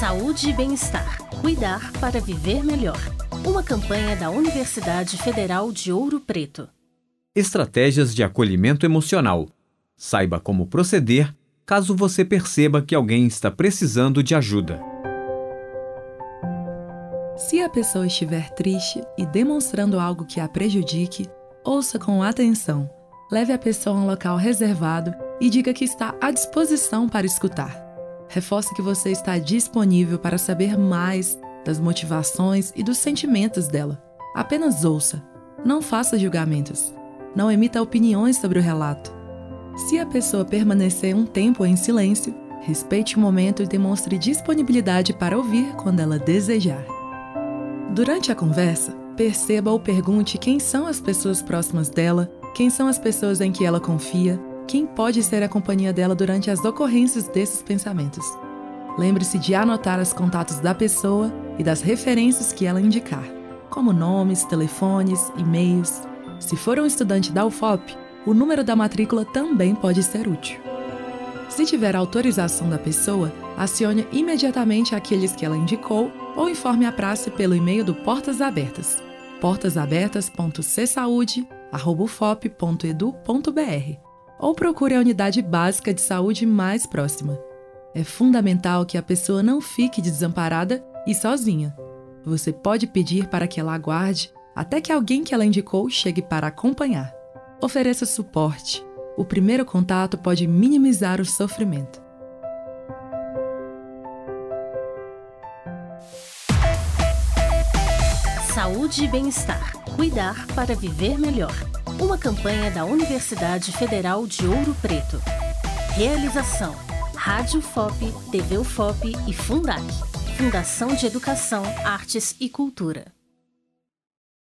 Saúde e bem-estar. Cuidar para viver melhor. Uma campanha da Universidade Federal de Ouro Preto. Estratégias de acolhimento emocional. Saiba como proceder caso você perceba que alguém está precisando de ajuda. Se a pessoa estiver triste e demonstrando algo que a prejudique, ouça com atenção. Leve a pessoa a um local reservado e diga que está à disposição para escutar. Reforce que você está disponível para saber mais das motivações e dos sentimentos dela. Apenas ouça. Não faça julgamentos. Não emita opiniões sobre o relato. Se a pessoa permanecer um tempo em silêncio, respeite o momento e demonstre disponibilidade para ouvir quando ela desejar. Durante a conversa, perceba ou pergunte quem são as pessoas próximas dela, quem são as pessoas em que ela confia, quem pode ser a companhia dela durante as ocorrências desses pensamentos. Lembre-se de anotar os contatos da pessoa e das referências que ela indicar, como nomes, telefones, e-mails. Se for um estudante da UFOP, o número da matrícula também pode ser útil. Se tiver autorização da pessoa, acione imediatamente aqueles que ela indicou ou informe a praça pelo e-mail do Portas Abertas, portasabertas.csaude.ufop.edu.br ou procure a unidade básica de saúde mais próxima. É fundamental que a pessoa não fique desamparada e sozinha. Você pode pedir para que ela aguarde até que alguém que ela indicou chegue para acompanhar. Ofereça suporte. O primeiro contato pode minimizar o sofrimento. Saúde e bem-estar. Cuidar para viver melhor. Uma campanha da Universidade Federal de Ouro Preto. Realização: Rádio FOP, TV UFOP e Fundac. Fundação de Educação, Artes e Cultura.